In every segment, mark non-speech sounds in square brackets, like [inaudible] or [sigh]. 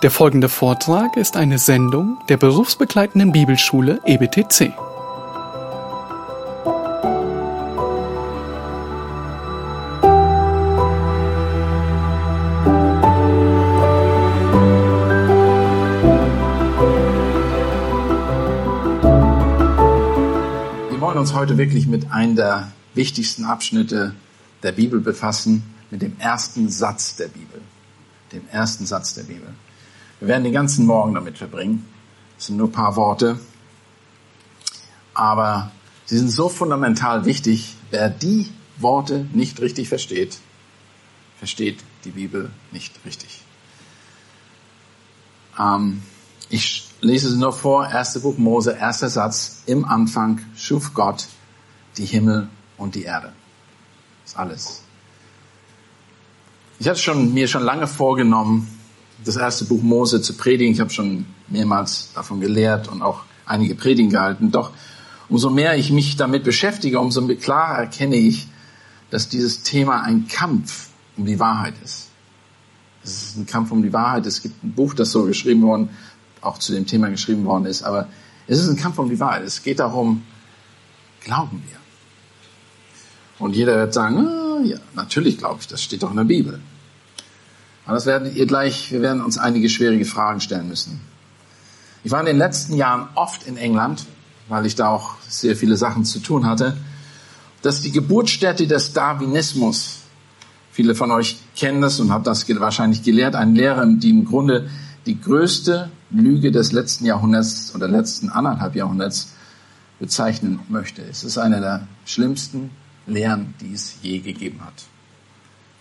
Der folgende Vortrag ist eine Sendung der berufsbegleitenden Bibelschule EBTC. Wir wollen uns heute wirklich mit einem der wichtigsten Abschnitte der Bibel befassen, mit dem ersten Satz der Bibel. Dem ersten Satz der Bibel. Wir werden den ganzen Morgen damit verbringen. Das sind nur ein paar Worte. Aber sie sind so fundamental wichtig. Wer die Worte nicht richtig versteht, versteht die Bibel nicht richtig. Ähm, ich lese sie nur vor. Erste Buch Mose, erster Satz. Im Anfang schuf Gott die Himmel und die Erde. Das ist alles. Ich hatte schon, mir schon lange vorgenommen, das erste Buch Mose zu predigen. Ich habe schon mehrmals davon gelehrt und auch einige Predigen gehalten. Doch umso mehr ich mich damit beschäftige, umso klarer erkenne ich, dass dieses Thema ein Kampf um die Wahrheit ist. Es ist ein Kampf um die Wahrheit. Es gibt ein Buch, das so geschrieben worden, auch zu dem Thema geschrieben worden ist. Aber es ist ein Kampf um die Wahrheit. Es geht darum, glauben wir? Und jeder wird sagen, ah, ja, natürlich glaube ich, das steht doch in der Bibel. Aber das werdet ihr gleich, wir werden uns einige schwierige Fragen stellen müssen. Ich war in den letzten Jahren oft in England, weil ich da auch sehr viele Sachen zu tun hatte. Das ist die Geburtsstätte des Darwinismus. Viele von euch kennen das und haben das wahrscheinlich gelehrt. Ein Lehrer, die im Grunde die größte Lüge des letzten Jahrhunderts oder letzten anderthalb Jahrhunderts bezeichnen möchte. Es ist eine der schlimmsten Lehren, die es je gegeben hat.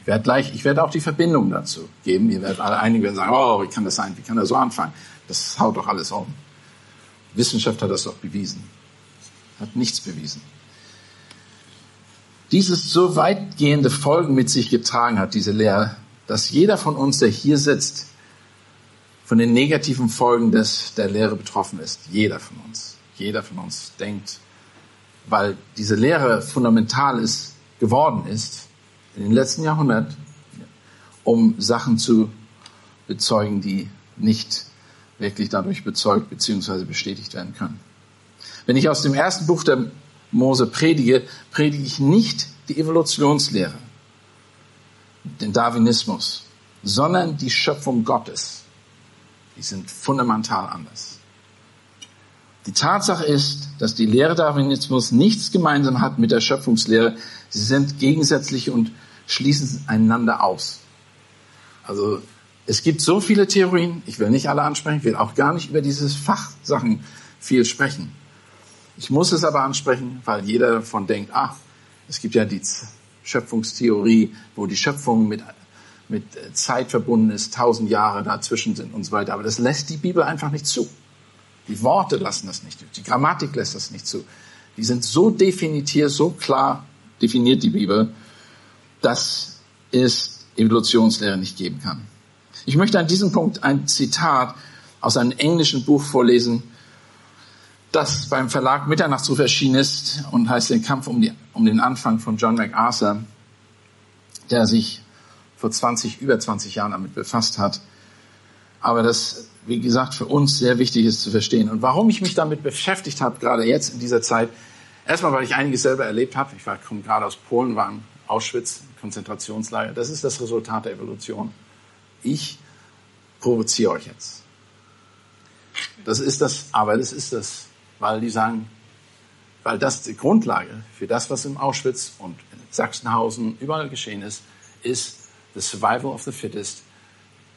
Ich werde gleich, ich werde auch die Verbindung dazu geben. Ihr werdet alle einige werden sagen, oh, wie kann das sein? Wie kann das so anfangen? Das haut doch alles um. Wissenschaft hat das doch bewiesen. Hat nichts bewiesen. Dieses so weitgehende Folgen mit sich getragen hat, diese Lehre, dass jeder von uns, der hier sitzt, von den negativen Folgen des, der Lehre betroffen ist. Jeder von uns. Jeder von uns denkt, weil diese Lehre fundamental ist, geworden ist, in den letzten Jahrhunderten, um Sachen zu bezeugen, die nicht wirklich dadurch bezeugt bzw. bestätigt werden können. Wenn ich aus dem ersten Buch der Mose predige, predige ich nicht die Evolutionslehre, den Darwinismus, sondern die Schöpfung Gottes. Die sind fundamental anders. Die Tatsache ist, dass die Lehre Darwinismus nichts gemeinsam hat mit der Schöpfungslehre. Sie sind gegensätzlich und schließen einander aus. Also es gibt so viele Theorien, ich will nicht alle ansprechen, ich will auch gar nicht über diese Fachsachen viel sprechen. Ich muss es aber ansprechen, weil jeder davon denkt, ach, es gibt ja die Schöpfungstheorie, wo die Schöpfung mit, mit Zeit verbunden ist, tausend Jahre dazwischen sind und so weiter. Aber das lässt die Bibel einfach nicht zu. Die Worte lassen das nicht zu. Die Grammatik lässt das nicht zu. Die sind so definiert, so klar definiert, die Bibel, dass es Evolutionslehre nicht geben kann. Ich möchte an diesem Punkt ein Zitat aus einem englischen Buch vorlesen, das beim Verlag Mitternachtsruf erschienen ist und heißt Den Kampf um, die, um den Anfang von John MacArthur, der sich vor 20, über 20 Jahren damit befasst hat. Aber das, wie gesagt, für uns sehr wichtig ist zu verstehen. Und warum ich mich damit beschäftigt habe, gerade jetzt in dieser Zeit, erstmal, weil ich einiges selber erlebt habe. Ich war, komme gerade aus Polen, war in Auschwitz, Konzentrationslager. Das ist das Resultat der Evolution. Ich provoziere euch jetzt. Das ist das, aber das ist das, weil die sagen, weil das die Grundlage für das, was im Auschwitz und in Sachsenhausen überall geschehen ist, ist the survival of the fittest.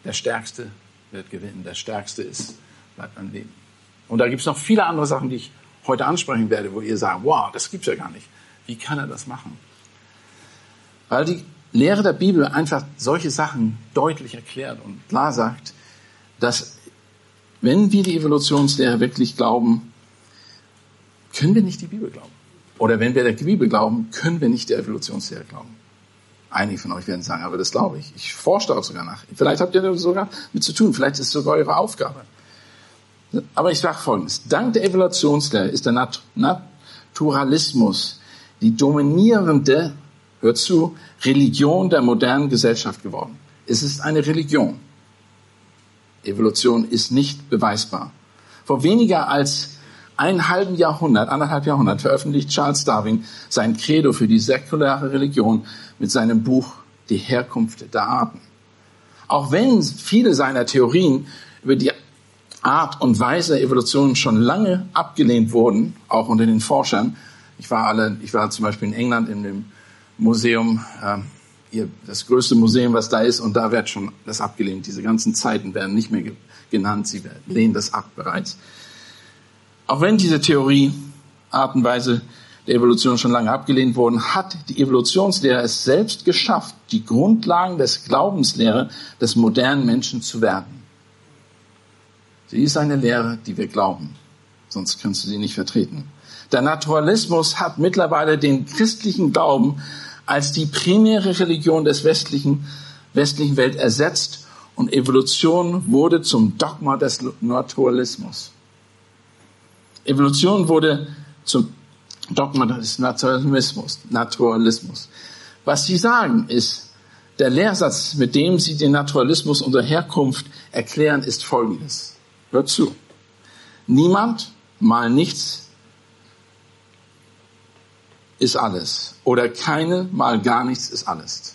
Der Stärkste wird gewinnen. Der Stärkste ist, bleibt am Leben. Und da gibt es noch viele andere Sachen, die ich heute ansprechen werde, wo ihr sagt, wow, das gibt's ja gar nicht. Wie kann er das machen? Weil die Lehre der Bibel einfach solche Sachen deutlich erklärt und klar sagt, dass wenn wir die Evolutionslehre wirklich glauben, können wir nicht die Bibel glauben. Oder wenn wir der Bibel glauben, können wir nicht der Evolutionslehre glauben. Einige von euch werden sagen, aber das glaube ich. Ich forsche auch sogar nach. Vielleicht habt ihr da sogar mit zu tun. Vielleicht ist es sogar eure Aufgabe. Aber ich sage Folgendes. Dank der Evolutionslehre ist der Nat Naturalismus die dominierende hört zu, Religion der modernen Gesellschaft geworden. Es ist eine Religion. Evolution ist nicht beweisbar. Vor weniger als einem halben Jahrhundert, anderthalb Jahrhundert veröffentlicht Charles Darwin sein Credo für die säkulare Religion mit seinem Buch Die Herkunft der Arten. Auch wenn viele seiner Theorien über die Art und Weise der Evolution schon lange abgelehnt wurden, auch unter den Forschern. Ich war alle, ich war zum Beispiel in England in dem Museum, äh, das größte Museum, was da ist, und da wird schon das abgelehnt. Diese ganzen Zeiten werden nicht mehr genannt, sie lehnen das ab bereits. Auch wenn diese Theorie, Art und Weise der Evolution schon lange abgelehnt wurden, hat die Evolutionslehre es selbst geschafft, die Grundlagen des Glaubenslehre des modernen Menschen zu werden. Sie ist eine Lehre, die wir glauben. Sonst kannst du sie nicht vertreten. Der Naturalismus hat mittlerweile den christlichen Glauben als die primäre Religion des westlichen, westlichen Welt ersetzt und Evolution wurde zum Dogma des Naturalismus. Evolution wurde zum Dogma des Naturalismus. Naturalismus. Was sie sagen ist, der Lehrsatz, mit dem sie den Naturalismus unserer Herkunft erklären, ist folgendes. Hört zu. Niemand, mal nichts, ist alles. Oder keine, mal gar nichts ist alles.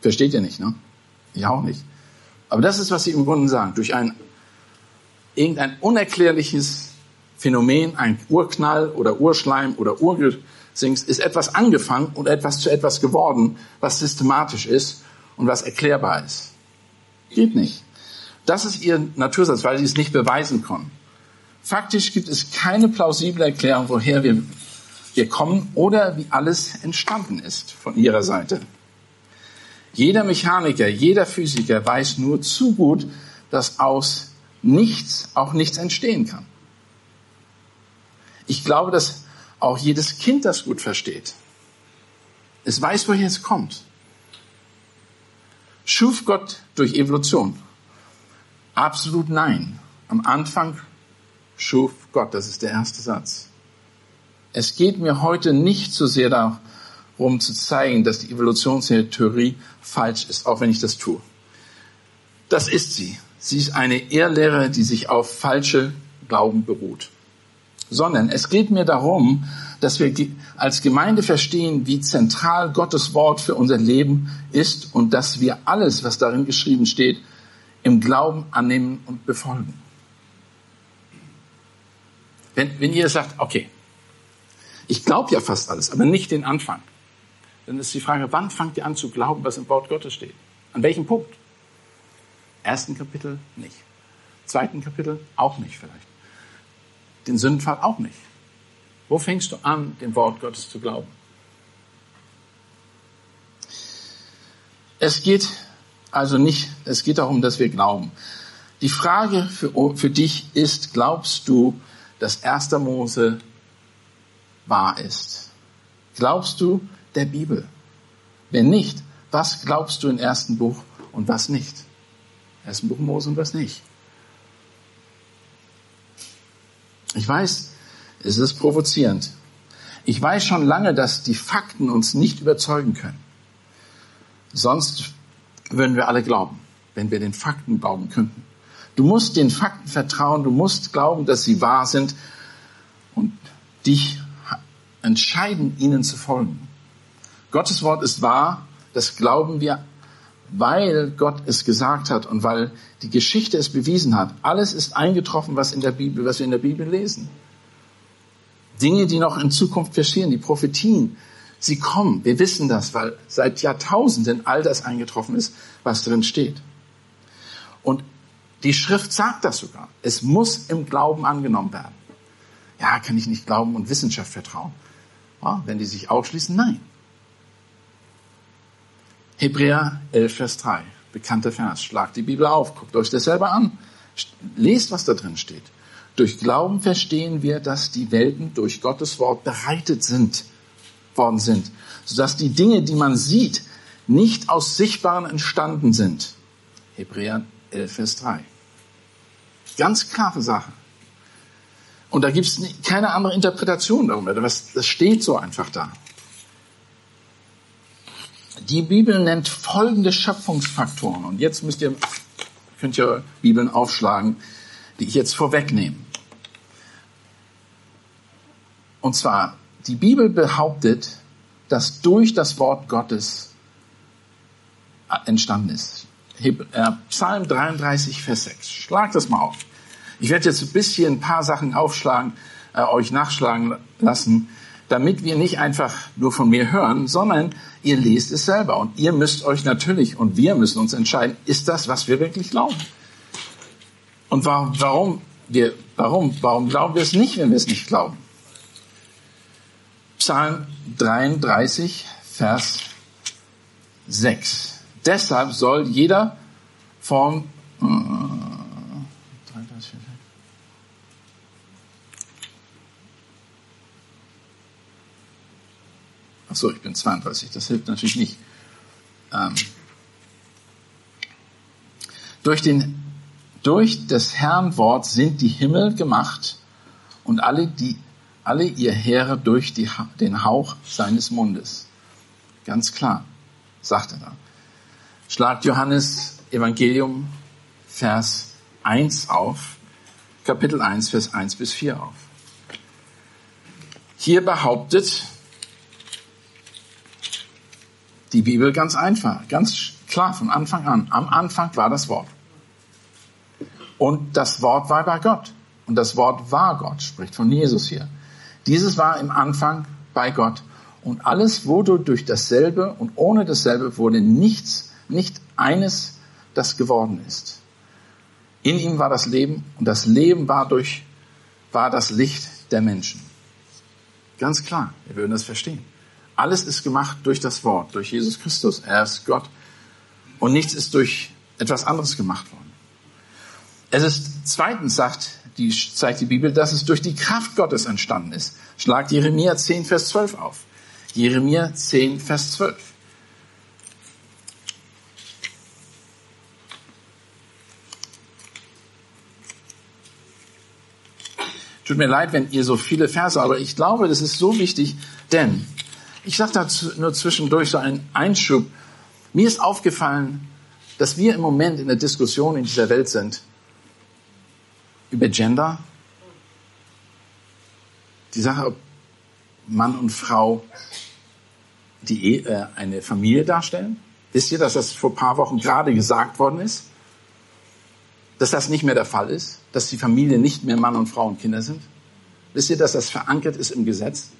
Versteht ihr nicht, ne? Ich auch nicht. Aber das ist, was sie im Grunde sagen. Durch ein, irgendein unerklärliches Phänomen, ein Urknall oder Urschleim oder Urgesings, ist etwas angefangen und etwas zu etwas geworden, was systematisch ist und was erklärbar ist. Geht nicht. Das ist ihr Natursatz, weil sie es nicht beweisen konnten. Faktisch gibt es keine plausible Erklärung, woher wir, wir kommen oder wie alles entstanden ist von ihrer Seite. Jeder Mechaniker, jeder Physiker weiß nur zu gut, dass aus nichts auch nichts entstehen kann. Ich glaube, dass auch jedes Kind das gut versteht. Es weiß, woher es kommt. Schuf Gott durch Evolution? Absolut nein. Am Anfang schuf Gott, das ist der erste Satz. Es geht mir heute nicht so sehr darum zu zeigen, dass die Evolutionstheorie falsch ist, auch wenn ich das tue. Das ist sie. Sie ist eine Irrlehre, die sich auf falsche Glauben beruht. Sondern es geht mir darum, dass wir als Gemeinde verstehen, wie zentral Gottes Wort für unser Leben ist und dass wir alles, was darin geschrieben steht, im Glauben annehmen und befolgen. Wenn, wenn ihr sagt, okay, ich glaube ja fast alles, aber nicht den Anfang, dann ist die Frage, wann fangt ihr an zu glauben, was im Wort Gottes steht? An welchem Punkt? Ersten Kapitel nicht. Zweiten Kapitel auch nicht vielleicht. Den Sündenfall auch nicht. Wo fängst du an, dem Wort Gottes zu glauben? Es geht also nicht, es geht darum, dass wir glauben. Die Frage für, für dich ist, glaubst du, dass 1. Mose wahr ist? Glaubst du der Bibel? Wenn nicht, was glaubst du im ersten Buch und was nicht? Ersten Buch Mose und was nicht? Ich weiß, es ist provozierend. Ich weiß schon lange, dass die Fakten uns nicht überzeugen können. Sonst würden wir alle glauben, wenn wir den Fakten glauben könnten. Du musst den Fakten vertrauen, du musst glauben, dass sie wahr sind und dich entscheiden, ihnen zu folgen. Gottes Wort ist wahr, das glauben wir, weil Gott es gesagt hat und weil die Geschichte es bewiesen hat. Alles ist eingetroffen, was in der Bibel, was wir in der Bibel lesen. Dinge, die noch in Zukunft passieren, die Prophetien, Sie kommen. Wir wissen das, weil seit Jahrtausenden all das eingetroffen ist, was drin steht. Und die Schrift sagt das sogar. Es muss im Glauben angenommen werden. Ja, kann ich nicht Glauben und Wissenschaft vertrauen? Ja, wenn die sich ausschließen, nein. Hebräer 11, Vers 3, bekannter Vers. Schlagt die Bibel auf, guckt euch das selber an. Lest, was da drin steht. Durch Glauben verstehen wir, dass die Welten durch Gottes Wort bereitet sind worden sind, sodass die Dinge, die man sieht, nicht aus Sichtbaren entstanden sind. Hebräer 11, Vers 3. Ganz klare Sache. Und da gibt es keine andere Interpretation darüber. Das steht so einfach da. Die Bibel nennt folgende Schöpfungsfaktoren. Und jetzt müsst ihr, könnt ihr Bibeln aufschlagen, die ich jetzt vorwegnehme. Und zwar, die Bibel behauptet, dass durch das Wort Gottes entstanden ist. Äh, Psalm 33, Vers 6. Schlag das mal auf. Ich werde jetzt ein bisschen ein paar Sachen aufschlagen, äh, euch nachschlagen lassen, damit wir nicht einfach nur von mir hören, sondern ihr lest es selber. Und ihr müsst euch natürlich und wir müssen uns entscheiden, ist das, was wir wirklich glauben? Und warum, warum, wir, warum, warum glauben wir es nicht, wenn wir es nicht glauben? Psalm 33, Vers 6. Deshalb soll jeder Form, äh, Ach so, ich bin 32, das hilft natürlich nicht. Ähm, durch, den, durch das Herrn Wort sind die Himmel gemacht und alle, die, alle ihr Heere durch die, den Hauch seines Mundes. Ganz klar, sagt er da. Schlagt Johannes Evangelium Vers 1 auf, Kapitel 1, Vers 1 bis 4 auf. Hier behauptet die Bibel ganz einfach, ganz klar von Anfang an. Am Anfang war das Wort. Und das Wort war bei Gott. Und das Wort war Gott, spricht von Jesus hier. Dieses war im Anfang bei Gott. Und alles wurde durch dasselbe und ohne dasselbe wurde nichts, nicht eines, das geworden ist. In ihm war das Leben und das Leben war durch, war das Licht der Menschen. Ganz klar, wir würden das verstehen. Alles ist gemacht durch das Wort, durch Jesus Christus. Er ist Gott. Und nichts ist durch etwas anderes gemacht worden. Es ist zweitens, sagt die, zeigt die Bibel, dass es durch die Kraft Gottes entstanden ist. Schlagt Jeremia 10, Vers 12 auf. Jeremia 10, Vers 12. Tut mir leid, wenn ihr so viele Verse, aber ich glaube, das ist so wichtig, denn ich sage dazu nur zwischendurch so einen Einschub. Mir ist aufgefallen, dass wir im Moment in der Diskussion in dieser Welt sind über Gender, die Sache, ob Mann und Frau die äh, eine Familie darstellen. Wisst ihr, dass das vor ein paar Wochen gerade gesagt worden ist? Dass das nicht mehr der Fall ist? Dass die Familie nicht mehr Mann und Frau und Kinder sind? Wisst ihr, dass das verankert ist im Gesetz?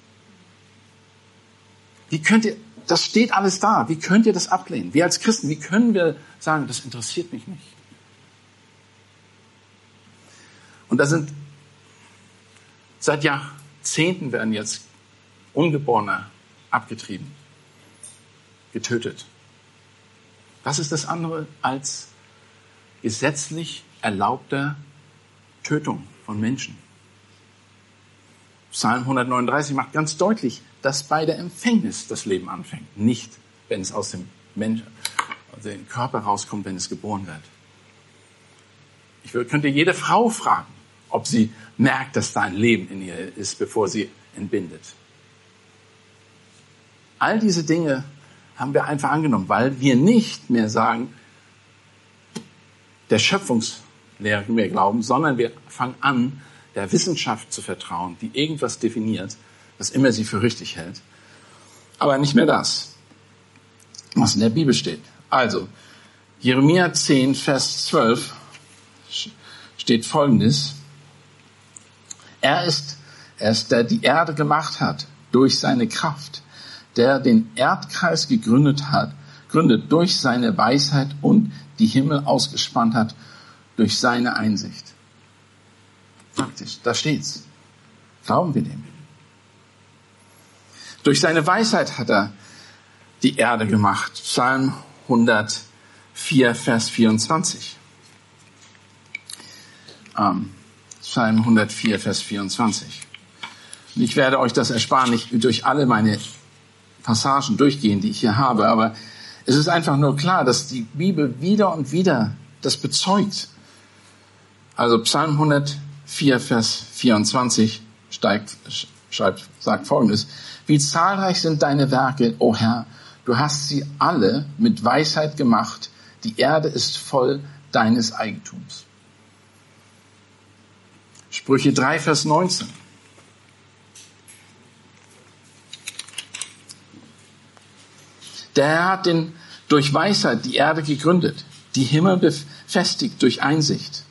Wie könnt ihr, das steht alles da. Wie könnt ihr das ablehnen? Wir als Christen, wie können wir sagen, das interessiert mich nicht? Und da sind, seit Jahrzehnten werden jetzt Ungeborene abgetrieben, getötet. Was ist das andere als gesetzlich erlaubte Tötung von Menschen? Psalm 139 macht ganz deutlich, dass bei der Empfängnis das Leben anfängt, nicht wenn es aus dem Menschen, aus dem Körper rauskommt, wenn es geboren wird. Ich könnte jede Frau fragen, ob sie merkt, dass da ein Leben in ihr ist, bevor sie entbindet. All diese Dinge haben wir einfach angenommen, weil wir nicht mehr sagen, der Schöpfungslehre mehr glauben, sondern wir fangen an, der Wissenschaft zu vertrauen, die irgendwas definiert was immer sie für richtig hält. Aber nicht mehr das, was in der Bibel steht. Also, Jeremia 10, Vers 12 steht Folgendes. Er ist, ist, der die Erde gemacht hat durch seine Kraft, der den Erdkreis gegründet hat, gründet durch seine Weisheit und die Himmel ausgespannt hat durch seine Einsicht. Faktisch, da steht's. Glauben wir dem? Durch seine Weisheit hat er die Erde gemacht. Psalm 104, Vers 24. Ähm, Psalm 104, Vers 24. Und ich werde euch das ersparen, nicht durch alle meine Passagen durchgehen, die ich hier habe, aber es ist einfach nur klar, dass die Bibel wieder und wieder das bezeugt. Also Psalm 104, Vers 24 steigt, schreibt, sagt Folgendes. Wie zahlreich sind deine Werke, o oh Herr, Du hast sie alle mit Weisheit gemacht. Die Erde ist voll deines Eigentums. Sprüche 3, Vers 19. Der hat den, durch Weisheit die Erde gegründet, die Himmel befestigt durch Einsicht.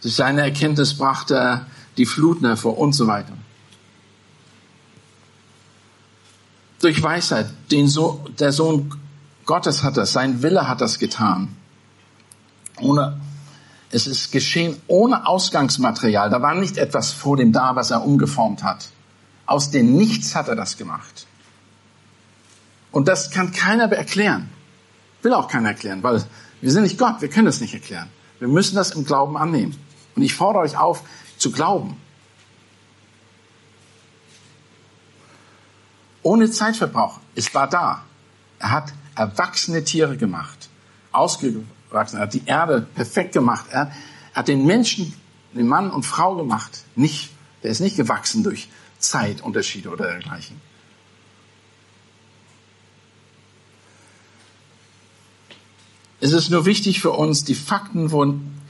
Durch seine Erkenntnis brachte er die Fluten hervor und so weiter. Durch Weisheit, den so der Sohn Gottes hat das, sein Wille hat das getan. Ohne, es ist geschehen ohne Ausgangsmaterial. Da war nicht etwas vor dem da, was er umgeformt hat. Aus dem Nichts hat er das gemacht. Und das kann keiner erklären. Will auch keiner erklären, weil wir sind nicht Gott, wir können das nicht erklären. Wir müssen das im Glauben annehmen. Und ich fordere euch auf, zu glauben. Ohne Zeitverbrauch. Es war da. Er hat erwachsene Tiere gemacht. Ausgewachsen. Er hat die Erde perfekt gemacht. Er hat den Menschen, den Mann und Frau gemacht. Nicht, der ist nicht gewachsen durch Zeitunterschiede oder dergleichen. Es ist nur wichtig für uns, die Fakten wurden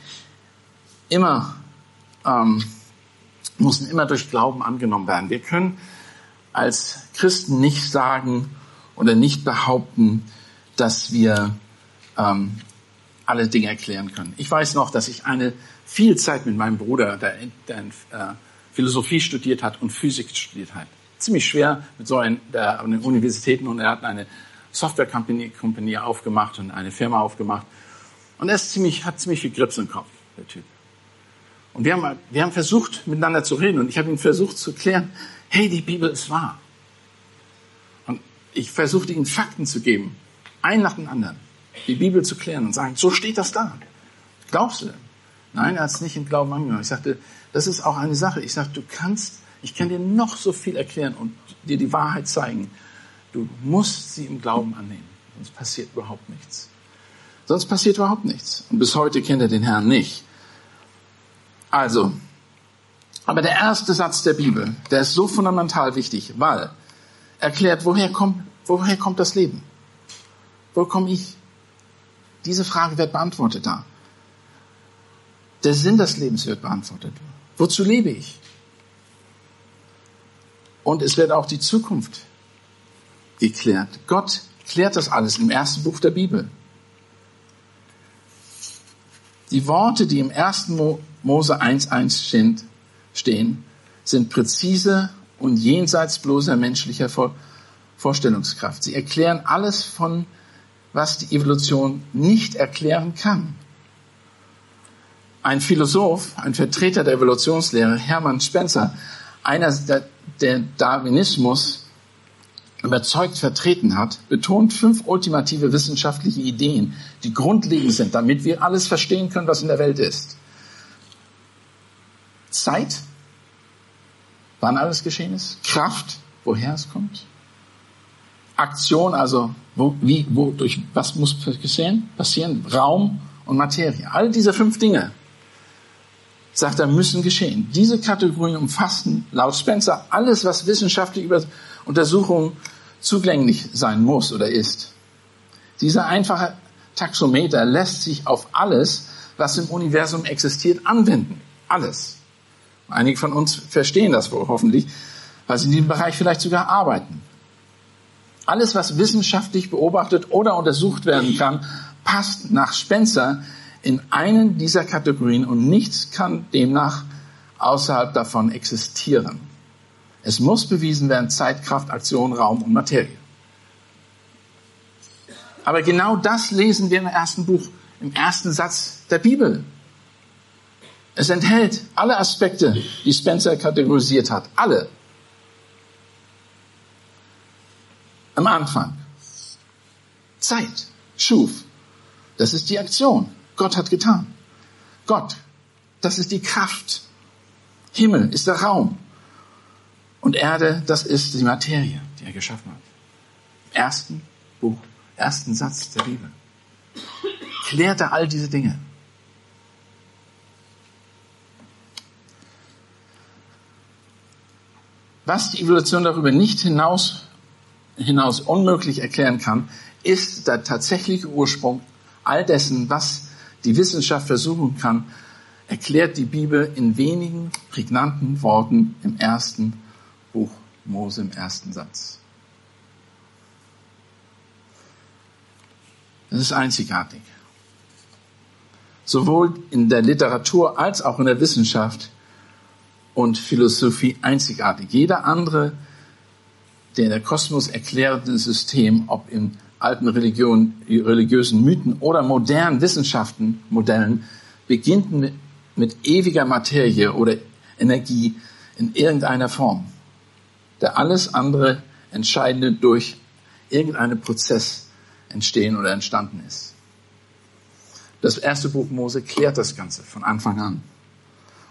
immer, ähm, müssen immer durch Glauben angenommen werden. Wir können als Christen nicht sagen oder nicht behaupten, dass wir ähm, alle Dinge erklären können. Ich weiß noch, dass ich eine viel Zeit mit meinem Bruder, der, der äh, Philosophie studiert hat und Physik studiert hat. Ziemlich schwer mit so einem, der, an den Universitäten und er hat eine Software-Company aufgemacht und eine Firma aufgemacht. Und er ist ziemlich, hat ziemlich viel Grips im Kopf, der Typ. Und wir haben, wir haben versucht, miteinander zu reden. Und ich habe ihm versucht zu klären, hey, die Bibel ist wahr. Und ich versuchte ihm Fakten zu geben, einen nach dem anderen, die Bibel zu klären und sagen, so steht das da. Glaubst du? Nein, er hat es nicht im Glauben angenommen. Ich sagte, das ist auch eine Sache. Ich sagte, du kannst, ich kann dir noch so viel erklären und dir die Wahrheit zeigen. Du musst sie im Glauben annehmen. Sonst passiert überhaupt nichts. Sonst passiert überhaupt nichts. Und bis heute kennt er den Herrn nicht. Also, aber der erste Satz der Bibel, der ist so fundamental wichtig, weil erklärt, woher kommt, woher kommt das Leben? Wo komme ich? Diese Frage wird beantwortet da. Der Sinn des Lebens wird beantwortet. Wozu lebe ich? Und es wird auch die Zukunft geklärt. Gott klärt das alles im ersten Buch der Bibel. Die Worte, die im ersten Mose 1.1 stehen, sind präzise und jenseits bloßer menschlicher Vorstellungskraft. Sie erklären alles von, was die Evolution nicht erklären kann. Ein Philosoph, ein Vertreter der Evolutionslehre, Hermann Spencer, einer der, der Darwinismus überzeugt vertreten hat, betont fünf ultimative wissenschaftliche Ideen, die grundlegend sind, damit wir alles verstehen können, was in der Welt ist. Zeit, wann alles geschehen ist. Kraft, woher es kommt. Aktion, also wo, wie, wo, durch was muss passieren? passieren? Raum und Materie. All diese fünf Dinge, sagt er, müssen geschehen. Diese Kategorien umfassen laut Spencer alles, was wissenschaftlich über Untersuchungen zugänglich sein muss oder ist. Dieser einfache Taxometer lässt sich auf alles, was im Universum existiert, anwenden. Alles. Einige von uns verstehen das wohl hoffentlich, weil sie in diesem Bereich vielleicht sogar arbeiten. Alles, was wissenschaftlich beobachtet oder untersucht werden kann, passt nach Spencer in einen dieser Kategorien und nichts kann demnach außerhalb davon existieren. Es muss bewiesen werden, Zeit, Kraft, Aktion, Raum und Materie. Aber genau das lesen wir im ersten Buch, im ersten Satz der Bibel. Es enthält alle Aspekte, die Spencer kategorisiert hat. Alle. Am Anfang. Zeit. Schuf. Das ist die Aktion. Gott hat getan. Gott. Das ist die Kraft. Himmel ist der Raum. Und Erde, das ist die Materie, die er geschaffen hat. Im ersten Buch, ersten Satz der Bibel. Klärt er all diese Dinge. Was die Evolution darüber nicht hinaus hinaus unmöglich erklären kann, ist der tatsächliche Ursprung all dessen, was die Wissenschaft versuchen kann, erklärt die Bibel in wenigen prägnanten Worten im ersten Mose, im ersten Satz. Das ist einzigartig. Sowohl in der Literatur als auch in der Wissenschaft und Philosophie einzigartig. Jeder andere, der der Kosmos erklärende System, ob in alten Religionen, religiösen Mythen oder modernen Wissenschaften, Modellen, beginnt mit, mit ewiger Materie oder Energie in irgendeiner Form, der alles andere Entscheidende durch irgendeinen Prozess entstehen oder entstanden ist. Das erste Buch Mose klärt das Ganze von Anfang an.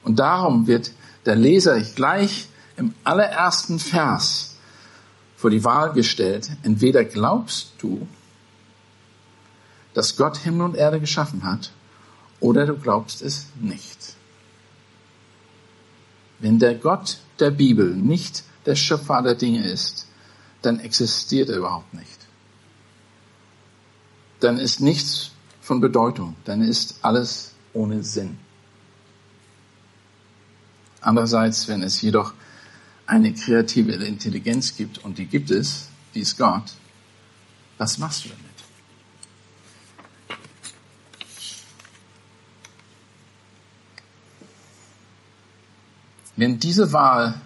Und darum wird der Leser gleich im allerersten Vers vor die Wahl gestellt, entweder glaubst du, dass Gott Himmel und Erde geschaffen hat, oder du glaubst es nicht. Wenn der Gott der Bibel nicht der Schöpfer aller Dinge ist, dann existiert er überhaupt nicht. Dann ist nichts von Bedeutung, dann ist alles ohne Sinn. Andererseits, wenn es jedoch eine kreative Intelligenz gibt, und die gibt es, die ist Gott, was machst du damit? Wenn diese Wahl,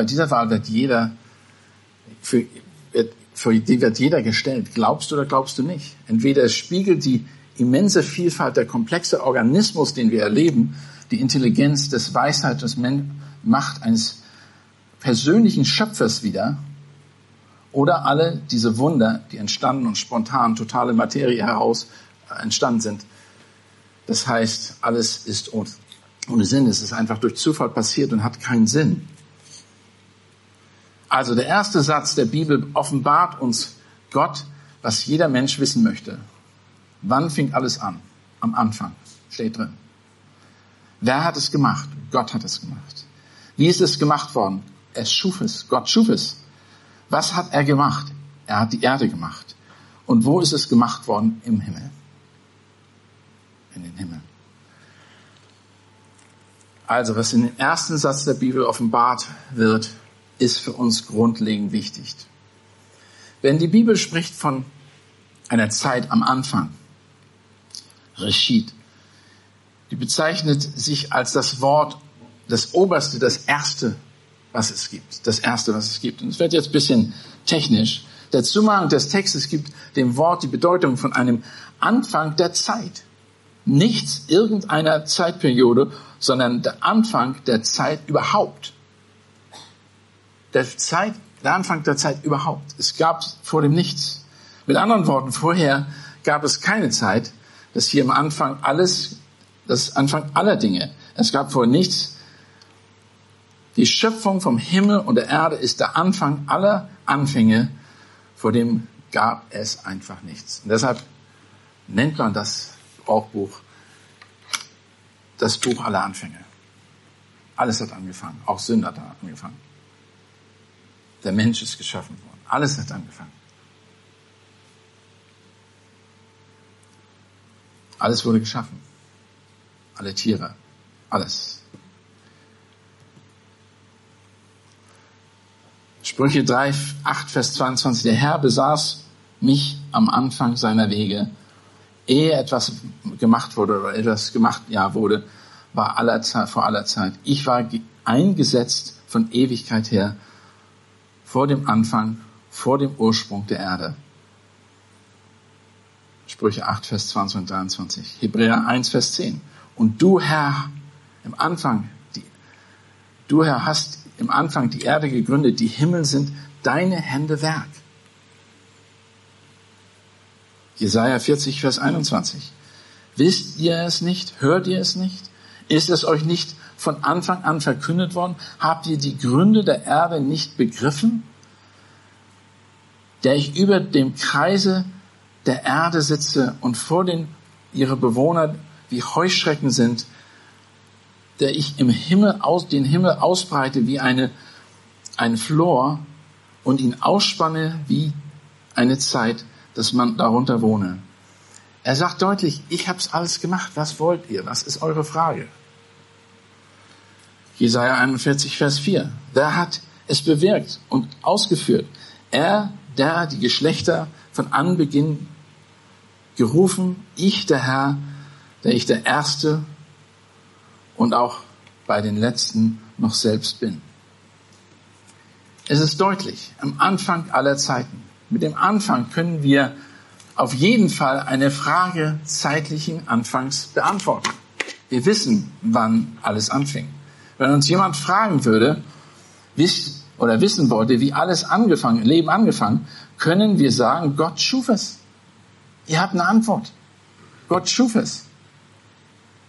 bei dieser Wahl wird jeder, für, wird, für die wird jeder gestellt, glaubst du oder glaubst du nicht? Entweder es spiegelt die immense Vielfalt, der komplexe Organismus, den wir erleben, die Intelligenz, des Weisheit, des Macht eines persönlichen Schöpfers wieder, oder alle diese Wunder, die entstanden und spontan totale Materie heraus entstanden sind. Das heißt, alles ist ohne Sinn. Es ist einfach durch Zufall passiert und hat keinen Sinn. Also der erste Satz der Bibel offenbart uns Gott, was jeder Mensch wissen möchte. Wann fing alles an? Am Anfang steht drin. Wer hat es gemacht? Gott hat es gemacht. Wie ist es gemacht worden? Er schuf es. Gott schuf es. Was hat er gemacht? Er hat die Erde gemacht. Und wo ist es gemacht worden? Im Himmel. In den Himmel. Also, was in den ersten Satz der Bibel offenbart wird, ist für uns grundlegend wichtig. Wenn die Bibel spricht von einer Zeit am Anfang, Reshit, die bezeichnet sich als das Wort, das Oberste, das Erste, was es gibt. Das Erste, was es gibt. Und es wird jetzt ein bisschen technisch. Der Zusammenhang des Textes gibt dem Wort die Bedeutung von einem Anfang der Zeit. Nichts irgendeiner Zeitperiode, sondern der Anfang der Zeit überhaupt. Der Zeit, der Anfang der Zeit überhaupt. Es gab vor dem nichts. Mit anderen Worten, vorher gab es keine Zeit, dass hier am Anfang alles das Anfang aller Dinge. Es gab vorher nichts. Die Schöpfung vom Himmel und der Erde ist der Anfang aller Anfänge. Vor dem gab es einfach nichts. Und deshalb nennt man das Brauchbuch das Buch aller Anfänge. Alles hat angefangen. Auch Sünde hat angefangen. Der Mensch ist geschaffen worden. Alles hat angefangen. Alles wurde geschaffen alle Tiere, alles. Sprüche 3, 8, Vers 22. Der Herr besaß mich am Anfang seiner Wege. Ehe etwas gemacht wurde oder etwas gemacht ja, wurde, war aller Zeit, vor aller Zeit. Ich war eingesetzt von Ewigkeit her, vor dem Anfang, vor dem Ursprung der Erde. Sprüche 8, Vers 20 und 23. Hebräer 1, Vers 10. Und du, Herr, im Anfang, die, du, Herr, hast im Anfang die Erde gegründet. Die Himmel sind deine Hände Werk. Jesaja 40, Vers 21. Wisst ihr es nicht? Hört ihr es nicht? Ist es euch nicht von Anfang an verkündet worden? Habt ihr die Gründe der Erde nicht begriffen? Der ich über dem Kreise der Erde sitze und vor den ihre Bewohner wie Heuschrecken sind, der ich im Himmel aus, den Himmel ausbreite wie eine, ein Flor und ihn ausspanne wie eine Zeit, dass man darunter wohne. Er sagt deutlich, ich hab's alles gemacht. Was wollt ihr? Was ist eure Frage? Jesaja 41, Vers 4. Wer hat es bewirkt und ausgeführt? Er, der die Geschlechter von Anbeginn gerufen, ich der Herr, der ich der Erste und auch bei den Letzten noch selbst bin. Es ist deutlich, am Anfang aller Zeiten. Mit dem Anfang können wir auf jeden Fall eine Frage zeitlichen Anfangs beantworten. Wir wissen, wann alles anfing. Wenn uns jemand fragen würde, wiss, oder wissen wollte, wie alles angefangen, Leben angefangen, können wir sagen, Gott schuf es. Ihr habt eine Antwort. Gott schuf es.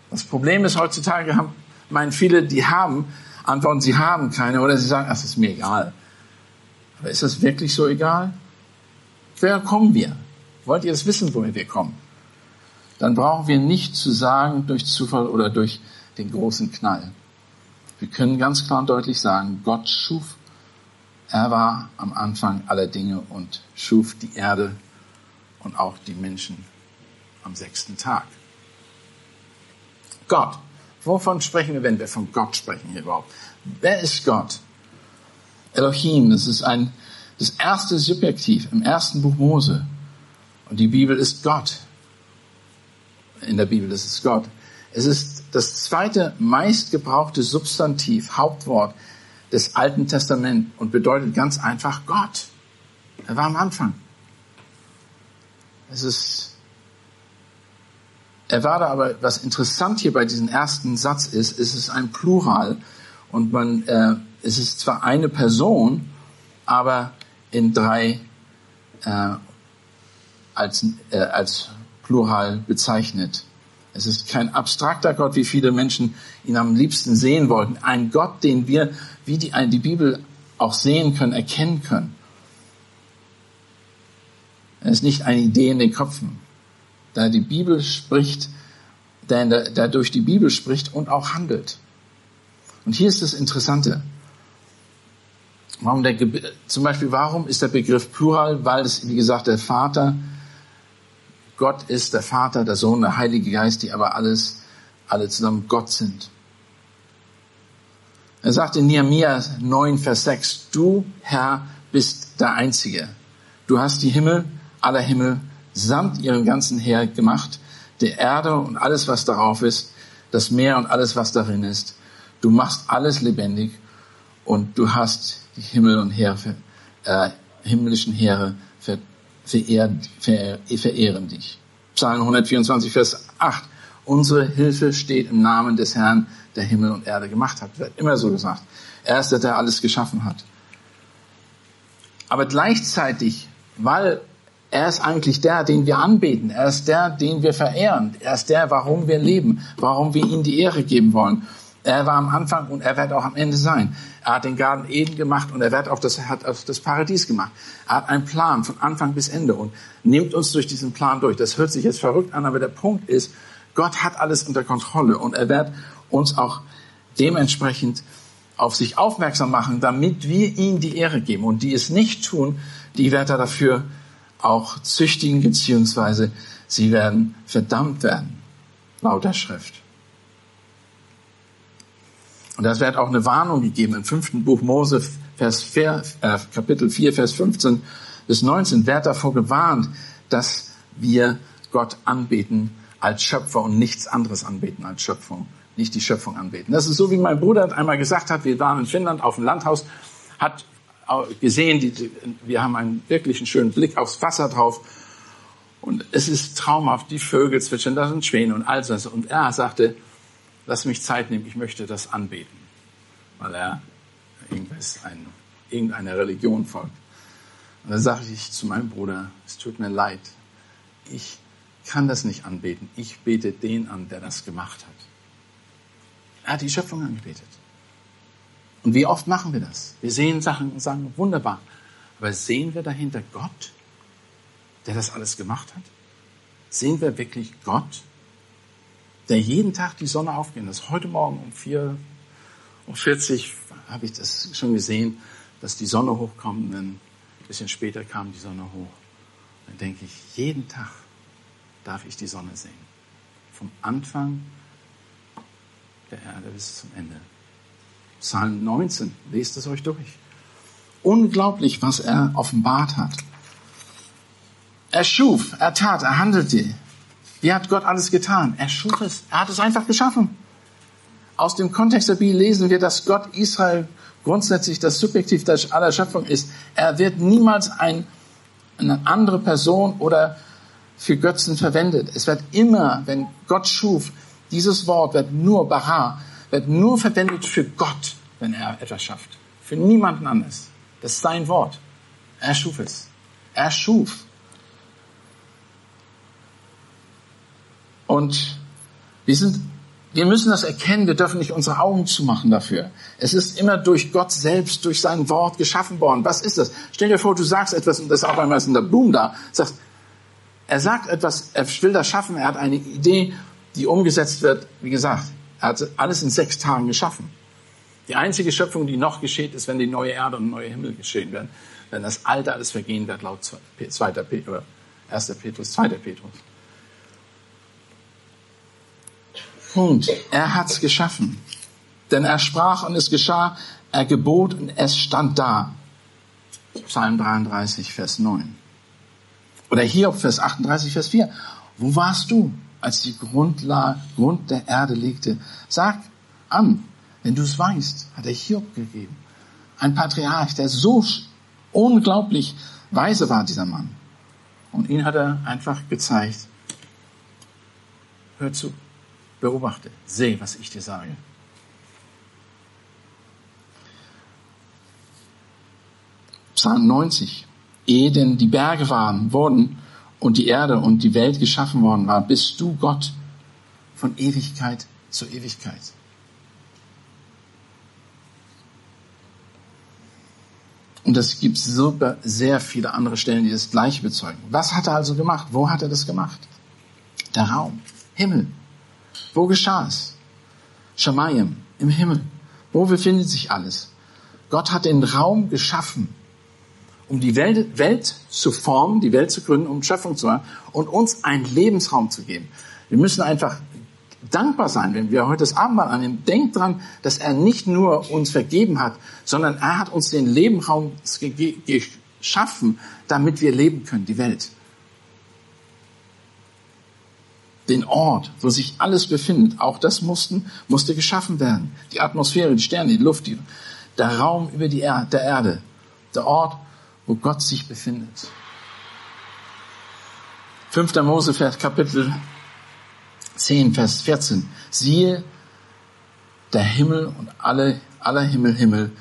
Das Problem ist heutzutage, haben, meinen viele, die haben Antworten, sie haben keine oder sie sagen, das ist mir egal. Aber ist das wirklich so egal? Woher kommen wir? Wollt ihr es wissen, woher wir kommen? Dann brauchen wir nicht zu sagen durch Zufall oder durch den großen Knall. Wir können ganz klar und deutlich sagen, Gott schuf, er war am Anfang aller Dinge und schuf die Erde und auch die Menschen am sechsten Tag. Gott. Wovon sprechen wir, wenn wir von Gott sprechen hier überhaupt? Wer ist Gott? Elohim, das ist ein, das erste Subjektiv im ersten Buch Mose. Und die Bibel ist Gott. In der Bibel ist es Gott. Es ist das zweite meistgebrauchte Substantiv, Hauptwort des Alten Testaments und bedeutet ganz einfach Gott. Er war am Anfang. Es ist, er war da aber, was interessant hier bei diesem ersten Satz ist, ist es ein Plural und man, äh, es ist zwar eine Person, aber in drei äh, als, äh, als Plural bezeichnet. Es ist kein abstrakter Gott, wie viele Menschen ihn am liebsten sehen wollten. Ein Gott, den wir, wie die, die Bibel auch sehen können, erkennen können. Er ist nicht eine Idee in den Köpfen. Da die Bibel spricht, der, der durch die Bibel spricht und auch handelt. Und hier ist das Interessante. Warum der, zum Beispiel, warum ist der Begriff Plural? Weil es, wie gesagt, der Vater Gott ist der Vater, der Sohn, der Heilige Geist, die aber alles, alle zusammen Gott sind. Er sagt in Nehemiah 9, Vers 6, du Herr bist der Einzige. Du hast die Himmel, aller Himmel, samt ihrem ganzen Heer gemacht, der Erde und alles, was darauf ist, das Meer und alles, was darin ist. Du machst alles lebendig und du hast die Himmel und Heere, äh, himmlischen Heere verehren, verehren dich. Psalm 124, Vers 8. Unsere Hilfe steht im Namen des Herrn, der Himmel und Erde gemacht hat. Wird immer so gesagt. Er ist der, der alles geschaffen hat. Aber gleichzeitig, weil er ist eigentlich der, den wir anbeten. Er ist der, den wir verehren. Er ist der, warum wir leben, warum wir ihm die Ehre geben wollen. Er war am Anfang und er wird auch am Ende sein. Er hat den Garten Eden gemacht und er wird auch das, hat auch das Paradies gemacht. Er hat einen Plan von Anfang bis Ende und nimmt uns durch diesen Plan durch. Das hört sich jetzt verrückt an, aber der Punkt ist, Gott hat alles unter Kontrolle und er wird uns auch dementsprechend auf sich aufmerksam machen, damit wir ihm die Ehre geben. Und die es nicht tun, die wird er dafür auch züchtigen, beziehungsweise sie werden verdammt werden, laut der Schrift. Und das wird auch eine Warnung gegeben im fünften Buch Mose, Vers 4, äh, Kapitel 4, Vers 15 bis 19, wird davor gewarnt, dass wir Gott anbeten als Schöpfer und nichts anderes anbeten als Schöpfung, nicht die Schöpfung anbeten. Das ist so, wie mein Bruder einmal gesagt hat, wir waren in Finnland auf dem Landhaus, hat gesehen, die, wir haben einen wirklichen schönen Blick aufs Wasser drauf und es ist traumhaft, die Vögel zwitschern, da sind Schwäne und all das. Und er sagte, lass mich Zeit nehmen, ich möchte das anbeten, weil er ein, irgendeiner Religion folgt. Und dann sage ich zu meinem Bruder, es tut mir leid, ich kann das nicht anbeten, ich bete den an, der das gemacht hat. Er hat die Schöpfung angebetet. Und wie oft machen wir das? Wir sehen Sachen und sagen, wunderbar. Aber sehen wir dahinter Gott, der das alles gemacht hat? Sehen wir wirklich Gott, der jeden Tag die Sonne aufgehen lässt. Heute Morgen um 4 um 40 habe ich das schon gesehen. dass die Sonne hochkommt. Und ein bisschen später kam die Sonne hoch. Dann denke ich, jeden Tag darf ich die Sonne sehen. Vom Anfang der Erde bis zum Ende. Psalm 19, lest es euch durch. Unglaublich, was er offenbart hat. Er schuf, er tat, er handelte. Wie hat Gott alles getan? Er schuf es. Er hat es einfach geschaffen. Aus dem Kontext der Bibel lesen wir, dass Gott Israel grundsätzlich das Subjektiv aller Schöpfung ist. Er wird niemals ein, eine andere Person oder für Götzen verwendet. Es wird immer, wenn Gott schuf, dieses Wort wird nur bara, wird nur verwendet für Gott, wenn er etwas schafft. Für niemanden anders. Das ist sein Wort. Er schuf es. Er schuf. Und wir sind, wir müssen das erkennen. Wir dürfen nicht unsere Augen zumachen dafür. Es ist immer durch Gott selbst, durch sein Wort geschaffen worden. Was ist das? Stell dir vor, du sagst etwas und das ist auch einmal in der Blumen da. Sagst, er sagt etwas, er will das schaffen, er hat eine Idee, die umgesetzt wird. Wie gesagt, er hat alles in sechs Tagen geschaffen. Die einzige Schöpfung, die noch geschieht, ist, wenn die neue Erde und neue Himmel geschehen werden. Wenn das Alte alles vergehen wird, laut 2. Petrus, 1. Petrus, 2. Petrus. Punkt. Er hat's geschaffen. Denn er sprach und es geschah, er gebot und es stand da. Psalm 33, Vers 9. Oder Hiob, Vers 38, Vers 4. Wo warst du, als die Grundlage, Grund der Erde legte? Sag an, wenn du es weißt, hat er Hiob gegeben. Ein Patriarch, der so unglaublich weise war, dieser Mann. Und ihn hat er einfach gezeigt. Hör zu. Beobachte, seh, was ich dir sage. Psalm 90. Ehe denn die Berge waren, wurden und die Erde und die Welt geschaffen worden war, bist du Gott von Ewigkeit zu Ewigkeit. Und es gibt super sehr viele andere Stellen, die das Gleiche bezeugen. Was hat er also gemacht? Wo hat er das gemacht? Der Raum, Himmel, wo geschah es? Shamayim, im Himmel. Wo befindet sich alles? Gott hat den Raum geschaffen, um die Welt, Welt zu formen, die Welt zu gründen, um Schöpfung zu machen und uns einen Lebensraum zu geben. Wir müssen einfach dankbar sein, wenn wir heute das Abendmahl annehmen. Denkt dran, dass er nicht nur uns vergeben hat, sondern er hat uns den Lebensraum geschaffen, damit wir leben können, die Welt. Den Ort, wo sich alles befindet. Auch das mussten, musste geschaffen werden. Die Atmosphäre, die Sterne, die Luft, die, der Raum über die er der Erde, der Ort, wo Gott sich befindet. 5. Mose, Kapitel 10, Vers 14. Siehe, der Himmel und alle, aller Himmel, Himmel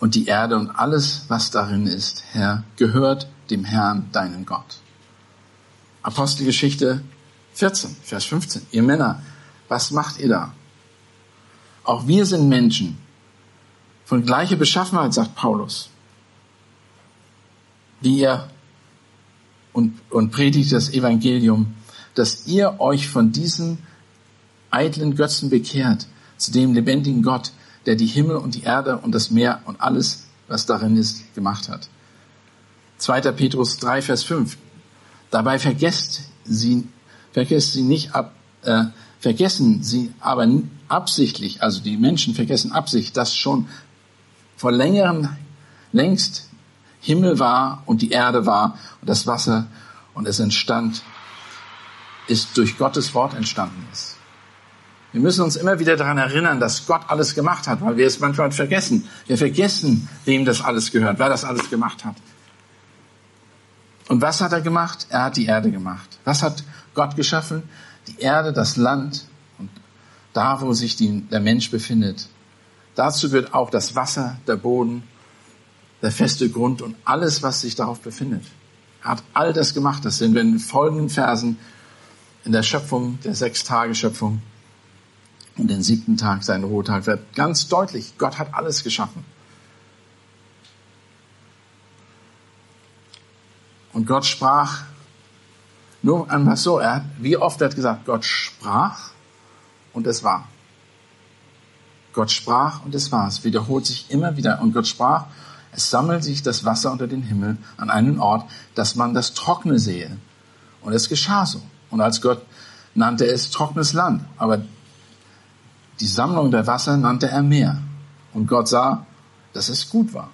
und die Erde und alles, was darin ist, Herr, gehört dem Herrn, deinen Gott. Apostelgeschichte 14, Vers 15. Ihr Männer, was macht ihr da? Auch wir sind Menschen von gleicher Beschaffenheit, sagt Paulus. Wie ihr und, und predigt das Evangelium, dass ihr euch von diesen eitlen Götzen bekehrt zu dem lebendigen Gott, der die Himmel und die Erde und das Meer und alles, was darin ist, gemacht hat. 2. Petrus 3, Vers 5. Dabei vergesst sie vergessen sie nicht ab, äh, vergessen sie aber absichtlich, also die Menschen vergessen absichtlich, dass schon vor längerem längst Himmel war und die Erde war und das Wasser und es entstand, ist durch Gottes Wort entstanden ist. Wir müssen uns immer wieder daran erinnern, dass Gott alles gemacht hat, weil wir es manchmal vergessen. Wir vergessen, wem das alles gehört, wer das alles gemacht hat. Und was hat er gemacht? Er hat die Erde gemacht. Was hat Gott geschaffen, die Erde, das Land und da, wo sich die, der Mensch befindet. Dazu gehört auch das Wasser, der Boden, der feste Grund und alles, was sich darauf befindet. Er hat all das gemacht. Das sind wir in den folgenden Versen in der Schöpfung, der Sechs-Tage-Schöpfung und den siebten Tag, sein Ruhetag, wird ganz deutlich, Gott hat alles geschaffen. Und Gott sprach nur einfach so, er hat, wie oft er hat gesagt, Gott sprach und es war. Gott sprach und es war. Es wiederholt sich immer wieder. Und Gott sprach, es sammelt sich das Wasser unter den Himmel an einen Ort, dass man das Trockene sehe. Und es geschah so. Und als Gott nannte es trockenes Land, aber die Sammlung der Wasser nannte er Meer. Und Gott sah, dass es gut war.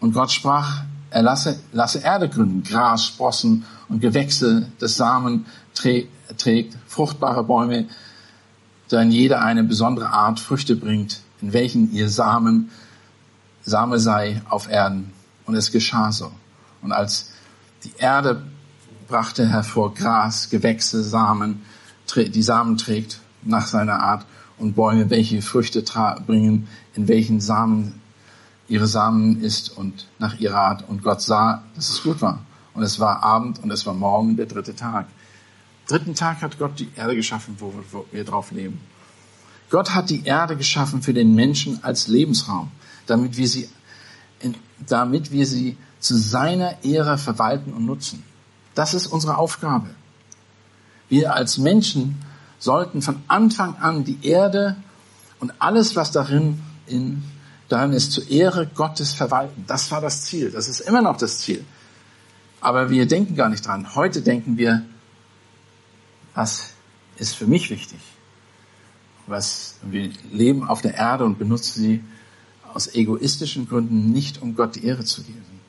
Und Gott sprach, er lasse, lasse Erde gründen, Gras, Sprossen und Gewächse, das Samen trägt, fruchtbare Bäume, deren jeder eine besondere Art Früchte bringt, in welchen ihr Samen, Same sei auf Erden. Und es geschah so. Und als die Erde brachte hervor Gras, Gewächse, Samen, die Samen trägt nach seiner Art und Bäume, welche Früchte bringen, in welchen Samen ihre Samen ist und nach ihrer Art. Und Gott sah, dass es gut war. Und es war Abend und es war morgen der dritte Tag. Dritten Tag hat Gott die Erde geschaffen, wo wir drauf leben. Gott hat die Erde geschaffen für den Menschen als Lebensraum, damit wir sie, damit wir sie zu seiner Ehre verwalten und nutzen. Das ist unsere Aufgabe. Wir als Menschen sollten von Anfang an die Erde und alles, was darin in dann ist zur Ehre Gottes verwalten. Das war das Ziel. Das ist immer noch das Ziel. Aber wir denken gar nicht dran. Heute denken wir, was ist für mich wichtig? Was, wir leben auf der Erde und benutzen sie aus egoistischen Gründen nicht, um Gott die Ehre zu geben.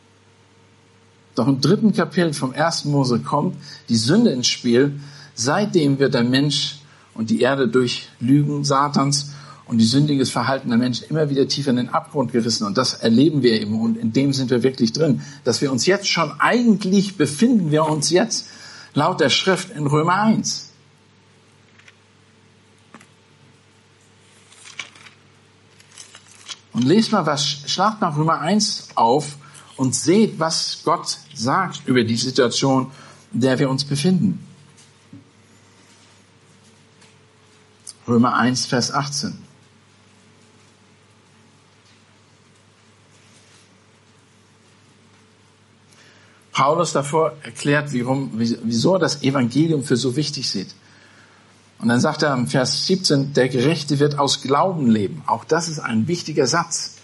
Doch im dritten Kapitel vom ersten Mose kommt die Sünde ins Spiel. Seitdem wird der Mensch und die Erde durch Lügen Satans und die sündiges Verhalten der Menschen immer wieder tiefer in den Abgrund gerissen. Und das erleben wir eben und in dem sind wir wirklich drin. Dass wir uns jetzt schon eigentlich befinden wir uns jetzt laut der Schrift in Römer 1. Und lest mal was, schlagt nach Römer 1 auf und seht, was Gott sagt über die Situation, in der wir uns befinden. Römer 1, Vers 18. Paulus davor erklärt, warum, wieso das Evangelium für so wichtig sieht. Und dann sagt er im Vers 17, der Gerechte wird aus Glauben leben. Auch das ist ein wichtiger Satz.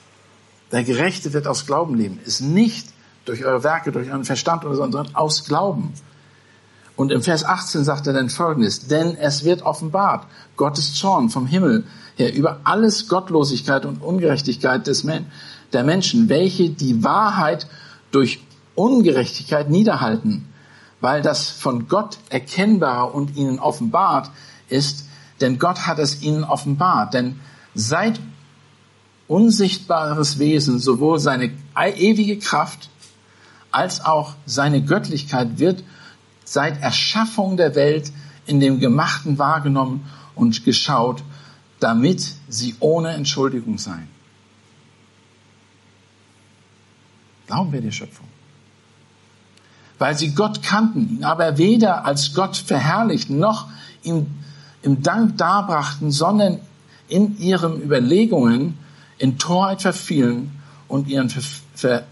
Der Gerechte wird aus Glauben leben. Ist nicht durch eure Werke, durch euren Verstand oder so, sondern aus Glauben. Und im Vers 18 sagt er dann Folgendes, denn es wird offenbart, Gottes Zorn vom Himmel her über alles Gottlosigkeit und Ungerechtigkeit des Men der Menschen, welche die Wahrheit durch Ungerechtigkeit niederhalten, weil das von Gott erkennbar und ihnen offenbart ist, denn Gott hat es ihnen offenbart. Denn seit unsichtbares Wesen sowohl seine ewige Kraft als auch seine Göttlichkeit wird seit Erschaffung der Welt in dem Gemachten wahrgenommen und geschaut, damit sie ohne Entschuldigung seien. Glauben wir der Schöpfung weil sie Gott kannten, ihn aber weder als Gott verherrlichten noch ihm im Dank darbrachten, sondern in ihren Überlegungen in Torheit verfielen und ihren ver, ver,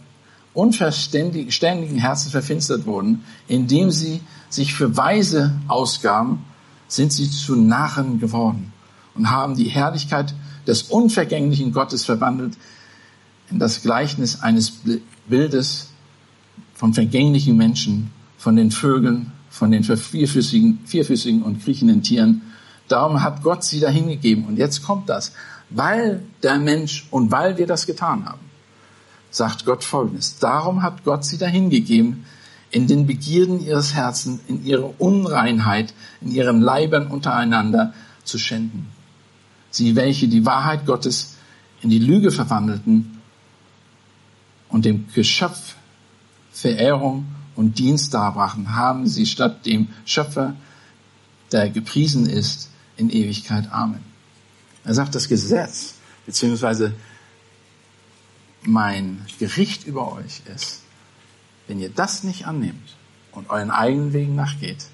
unverständigen Herzen verfinstert wurden, indem sie sich für Weise ausgaben, sind sie zu Narren geworden und haben die Herrlichkeit des unvergänglichen Gottes verwandelt in das Gleichnis eines Bildes von vergänglichen Menschen, von den Vögeln, von den vierfüßigen, vierfüßigen und kriechenden Tieren. Darum hat Gott sie dahin gegeben. Und jetzt kommt das. Weil der Mensch und weil wir das getan haben, sagt Gott Folgendes. Darum hat Gott sie dahin gegeben, in den Begierden ihres Herzens, in ihre Unreinheit, in ihren Leibern untereinander zu schänden. Sie, welche die Wahrheit Gottes in die Lüge verwandelten und dem Geschöpf Verehrung und Dienst darbrachen, haben sie statt dem Schöpfer, der gepriesen ist, in Ewigkeit Amen. Er sagt, das Gesetz, beziehungsweise mein Gericht über euch ist, wenn ihr das nicht annehmt und euren eigenen Wegen nachgeht,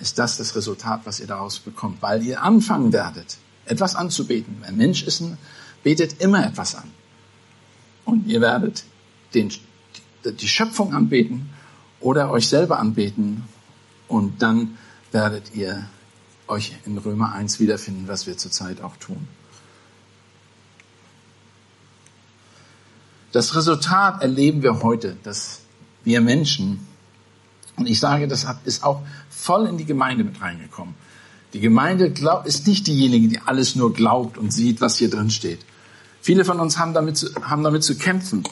ist das das Resultat, was ihr daraus bekommt, weil ihr anfangen werdet, etwas anzubeten. Ein Mensch ist ein, betet immer etwas an. Und ihr werdet den die Schöpfung anbeten oder euch selber anbeten und dann werdet ihr euch in Römer 1 wiederfinden, was wir zurzeit auch tun. Das Resultat erleben wir heute, dass wir Menschen, und ich sage, das ist auch voll in die Gemeinde mit reingekommen. Die Gemeinde ist nicht diejenige, die alles nur glaubt und sieht, was hier drin steht. Viele von uns haben damit, haben damit zu kämpfen.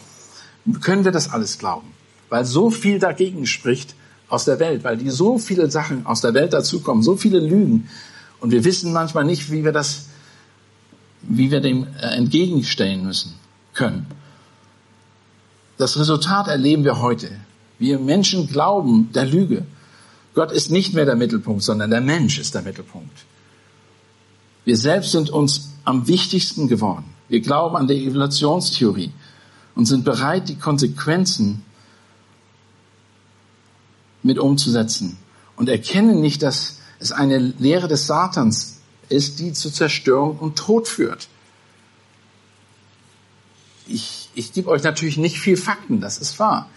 Können wir das alles glauben? Weil so viel dagegen spricht aus der Welt, weil die so viele Sachen aus der Welt dazukommen, so viele Lügen. Und wir wissen manchmal nicht, wie wir das, wie wir dem äh, entgegenstellen müssen, können. Das Resultat erleben wir heute. Wir Menschen glauben der Lüge. Gott ist nicht mehr der Mittelpunkt, sondern der Mensch ist der Mittelpunkt. Wir selbst sind uns am wichtigsten geworden. Wir glauben an die Evolutionstheorie und sind bereit, die Konsequenzen mit umzusetzen und erkennen nicht, dass es eine Lehre des Satans ist, die zu Zerstörung und Tod führt. Ich, ich gebe euch natürlich nicht viel Fakten, das ist wahr.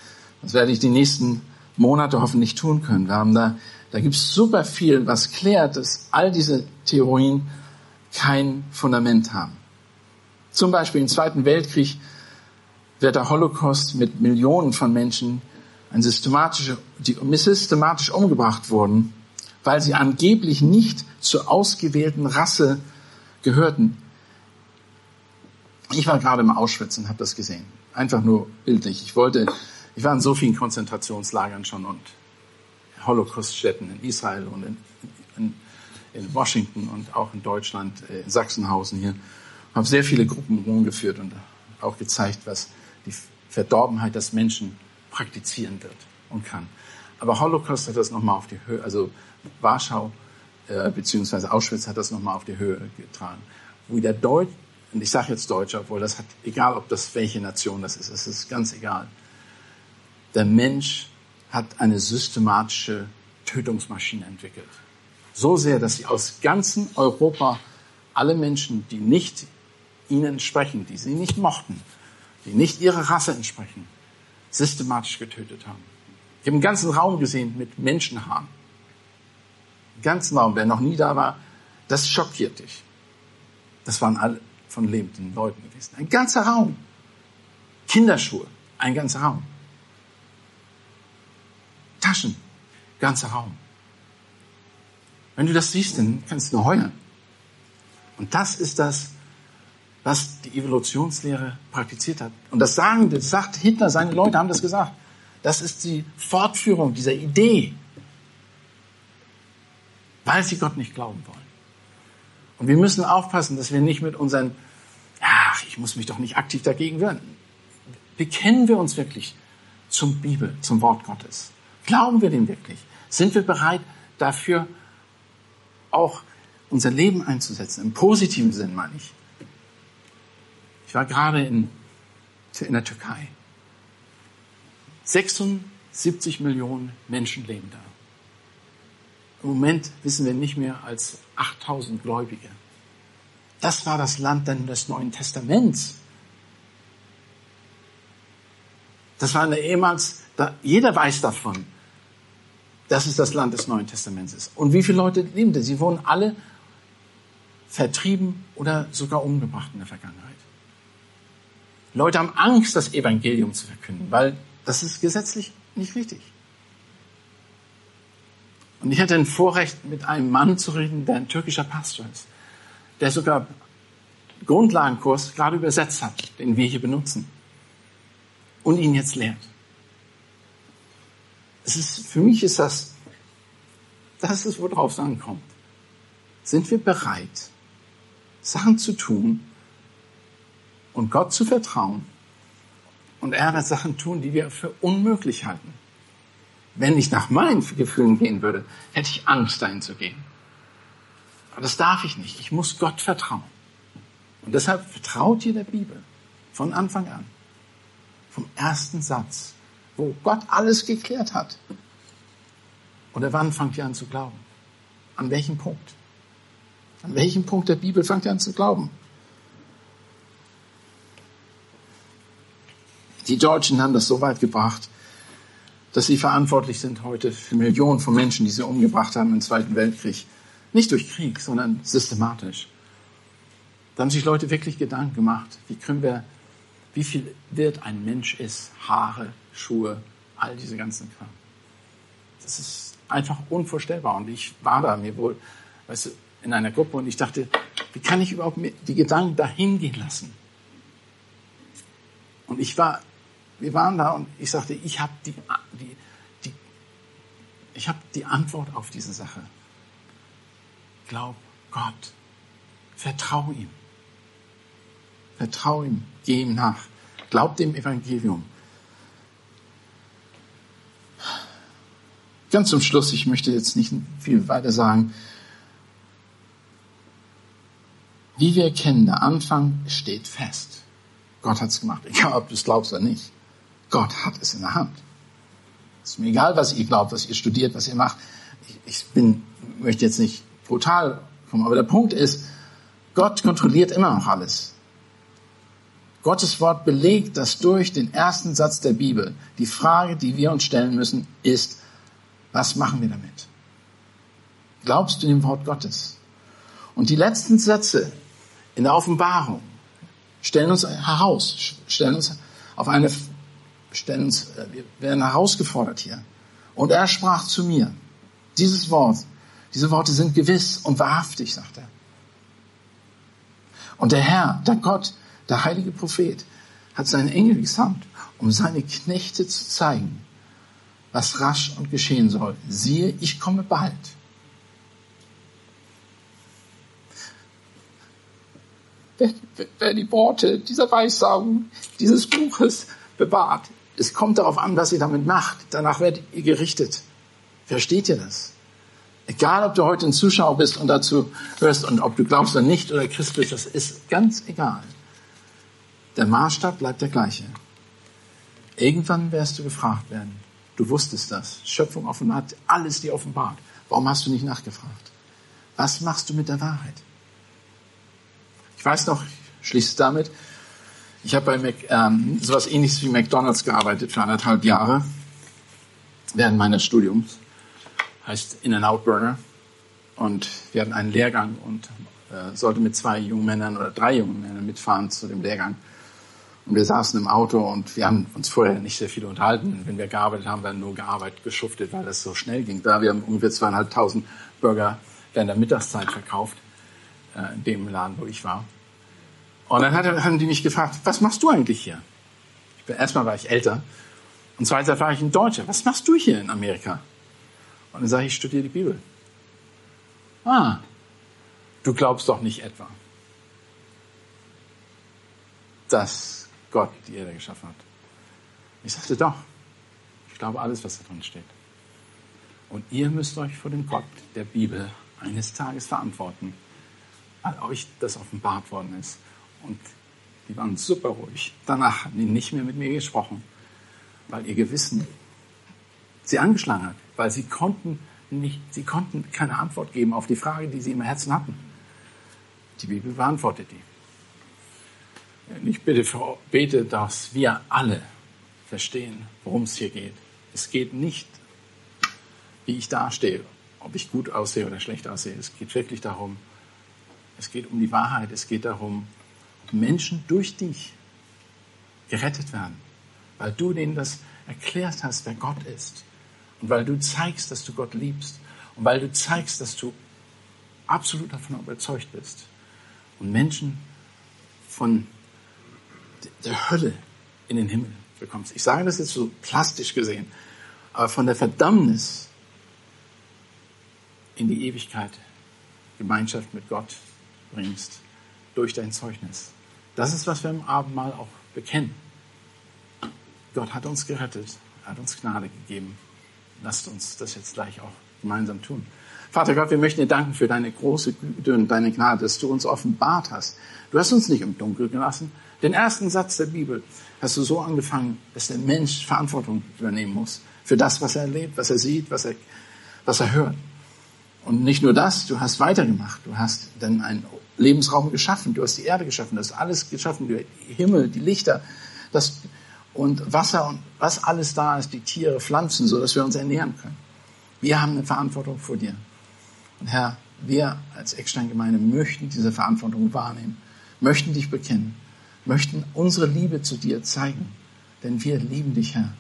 Das werde ich die nächsten Monate hoffentlich tun können. Wir haben da, da gibt es super viel, was klärt, dass all diese Theorien kein Fundament haben. Zum Beispiel im Zweiten Weltkrieg wird der Holocaust mit Millionen von Menschen ein systematische, die systematisch umgebracht wurden, weil sie angeblich nicht zur ausgewählten Rasse gehörten. Ich war gerade im Auschwitz und habe das gesehen. Einfach nur bildlich. Ich wollte, ich war in so vielen Konzentrationslagern schon und Holocauststätten in Israel und in, in, in Washington und auch in Deutschland, äh, in Sachsenhausen hier habe sehr viele Gruppen rumgeführt und auch gezeigt, was die Verdorbenheit des Menschen praktizieren wird und kann. Aber Holocaust hat das nochmal auf die Höhe, also Warschau äh, beziehungsweise Auschwitz hat das nochmal auf die Höhe getragen. Wo der Deutsch, und ich sage jetzt Deutscher, obwohl das hat, egal ob das welche Nation das ist, es ist ganz egal. Der Mensch hat eine systematische Tötungsmaschine entwickelt. So sehr, dass sie aus ganzen Europa alle Menschen, die nicht ihnen entsprechen, die sie nicht mochten, die nicht ihrer Rasse entsprechen, systematisch getötet haben. Ich habe einen ganzen Raum gesehen mit Menschenhaaren. Einen ganzen Raum, wer noch nie da war, das schockiert dich. Das waren alle von lebenden Leuten gewesen. Ein ganzer Raum. Kinderschuhe, ein ganzer Raum. Taschen, ganzer Raum. Wenn du das siehst, dann kannst du nur heulen. Und das ist das, was die Evolutionslehre praktiziert hat. Und das sagen, das sagt Hitler, seine Leute haben das gesagt. Das ist die Fortführung dieser Idee, weil sie Gott nicht glauben wollen. Und wir müssen aufpassen, dass wir nicht mit unseren, ach, ich muss mich doch nicht aktiv dagegen wehren. Bekennen wir uns wirklich zum Bibel, zum Wort Gottes? Glauben wir dem wirklich? Sind wir bereit, dafür auch unser Leben einzusetzen? Im positiven Sinn meine ich. War gerade in, in der Türkei. 76 Millionen Menschen leben da. Im Moment wissen wir nicht mehr als 8000 Gläubige. Das war das Land dann des Neuen Testaments. Das war eine ehemals, da, jeder weiß davon, dass es das Land des Neuen Testaments ist. Und wie viele Leute leben da? Sie wurden alle vertrieben oder sogar umgebracht in der Vergangenheit. Leute haben Angst, das Evangelium zu verkünden, weil das ist gesetzlich nicht richtig. Und ich hatte ein Vorrecht, mit einem Mann zu reden, der ein türkischer Pastor ist, der sogar Grundlagenkurs gerade übersetzt hat, den wir hier benutzen, und ihn jetzt lehrt. Es ist, für mich ist das, das ist, worauf es ankommt. Sind wir bereit, Sachen zu tun, und Gott zu vertrauen. Und er wird Sachen tun, die wir für unmöglich halten. Wenn ich nach meinen Gefühlen gehen würde, hätte ich Angst, dahin zu gehen. Aber das darf ich nicht. Ich muss Gott vertrauen. Und deshalb vertraut ihr der Bibel von Anfang an. Vom ersten Satz, wo Gott alles geklärt hat. Oder wann fangt ihr an zu glauben? An welchem Punkt? An welchem Punkt der Bibel fangt ihr an zu glauben? Die Deutschen haben das so weit gebracht, dass sie verantwortlich sind heute für Millionen von Menschen, die sie umgebracht haben im Zweiten Weltkrieg. Nicht durch Krieg, sondern systematisch. Da haben sich Leute wirklich Gedanken gemacht, wie können wir wie viel wird ein Mensch ist, Haare, Schuhe, all diese ganzen Kram. Das ist einfach unvorstellbar. Und ich war da mir wohl, weißt du, in einer Gruppe und ich dachte, wie kann ich überhaupt die Gedanken dahin gehen lassen? Und ich war, wir waren da und ich sagte, ich habe die, die, die, ich habe die Antwort auf diese Sache. Glaub Gott. Vertrau ihm. Vertrau ihm. Geh ihm nach. Glaub dem Evangelium. Ganz zum Schluss, ich möchte jetzt nicht viel weiter sagen. Wie wir erkennen, der Anfang steht fest. Gott hat es gemacht, [laughs] egal ob du es glaubst oder nicht. Gott hat es in der Hand. Es ist mir egal, was ihr glaubt, was ihr studiert, was ihr macht. Ich, ich bin, möchte jetzt nicht brutal kommen, aber der Punkt ist, Gott kontrolliert immer noch alles. Gottes Wort belegt das durch den ersten Satz der Bibel. Die Frage, die wir uns stellen müssen, ist, was machen wir damit? Glaubst du dem Wort Gottes? Und die letzten Sätze in der Offenbarung stellen uns heraus, stellen uns auf eine, stellen uns, äh, wir werden herausgefordert hier. Und er sprach zu mir, dieses Wort, diese Worte sind gewiss und wahrhaftig, sagt er. Und der Herr, der Gott, der heilige Prophet, hat seinen Engel gesandt, um seine Knechte zu zeigen, was rasch und geschehen soll. Siehe, ich komme bald. Wer, wer die Worte dieser Weissagung dieses Buches bewahrt, es kommt darauf an, was ihr damit macht. Danach werdet ihr gerichtet. Versteht ihr das? Egal, ob du heute ein Zuschauer bist und dazu hörst und ob du glaubst oder nicht oder Christ bist, das ist ganz egal. Der Maßstab bleibt der gleiche. Irgendwann wirst du gefragt werden. Du wusstest das. Schöpfung offenbart alles dir offenbart. Warum hast du nicht nachgefragt? Was machst du mit der Wahrheit? Ich weiß noch, ich schließe damit, ich habe bei Mac, ähm, sowas ähnliches wie McDonalds gearbeitet für anderthalb Jahre während meines Studiums heißt In-N-Out Burger. Und wir hatten einen Lehrgang und äh, sollte mit zwei jungen Männern oder drei jungen Männern mitfahren zu dem Lehrgang. Und wir saßen im Auto und wir haben uns vorher nicht sehr viel unterhalten. Wenn wir gearbeitet haben, haben nur gearbeitet, geschuftet, weil das so schnell ging. Da wir haben ungefähr zweieinhalbtausend Burger während der Mittagszeit verkauft, äh, in dem Laden, wo ich war. Und dann hat, haben die mich gefragt, was machst du eigentlich hier? Bin, erstmal war ich älter und zweitens war ich ein Deutscher. Was machst du hier in Amerika? Und dann sage ich, ich studiere die Bibel. Ah, du glaubst doch nicht etwa, dass Gott die Erde geschaffen hat. Ich sagte doch, ich glaube alles, was da drin steht. Und ihr müsst euch vor dem Gott der Bibel eines Tages verantworten, weil euch das offenbart worden ist. Und die waren super ruhig. Danach haben die nicht mehr mit mir gesprochen, weil ihr Gewissen sie angeschlagen hat weil sie konnten nicht, sie konnten keine Antwort geben auf die Frage, die sie im Herzen hatten. Die Bibel beantwortet die. Und ich bitte, bete, dass wir alle verstehen, worum es hier geht. Es geht nicht, wie ich dastehe, ob ich gut aussehe oder schlecht aussehe. Es geht wirklich darum, es geht um die Wahrheit, es geht darum, Menschen durch dich gerettet werden, weil du denen das erklärt hast, wer Gott ist und weil du zeigst, dass du Gott liebst. Und weil du zeigst, dass du absolut davon überzeugt bist. Und Menschen von der Hölle in den Himmel bekommst. Ich sage das jetzt so plastisch gesehen, aber von der Verdammnis in die Ewigkeit Gemeinschaft mit Gott bringst durch dein Zeugnis. Das ist, was wir im Abendmahl auch bekennen. Gott hat uns gerettet, er hat uns Gnade gegeben. Lasst uns das jetzt gleich auch gemeinsam tun. Vater Gott, wir möchten dir danken für deine große Güte und deine Gnade, dass du uns offenbart hast. Du hast uns nicht im Dunkeln gelassen. Den ersten Satz der Bibel hast du so angefangen, dass der Mensch Verantwortung übernehmen muss für das, was er erlebt, was er sieht, was er, was er hört. Und nicht nur das, du hast weitergemacht. Du hast dann einen Lebensraum geschaffen. Du hast die Erde geschaffen. Du hast alles geschaffen. Die Himmel, die Lichter. Das, und Wasser und was alles da ist, die Tiere, Pflanzen, so dass wir uns ernähren können. Wir haben eine Verantwortung vor dir. Und Herr, wir als Eckstein-Gemeinde möchten diese Verantwortung wahrnehmen, möchten dich bekennen, möchten unsere Liebe zu dir zeigen, denn wir lieben dich, Herr.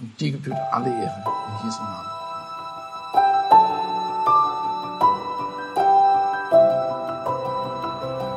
Und dir gebührt alle Ehre in Jesu Namen.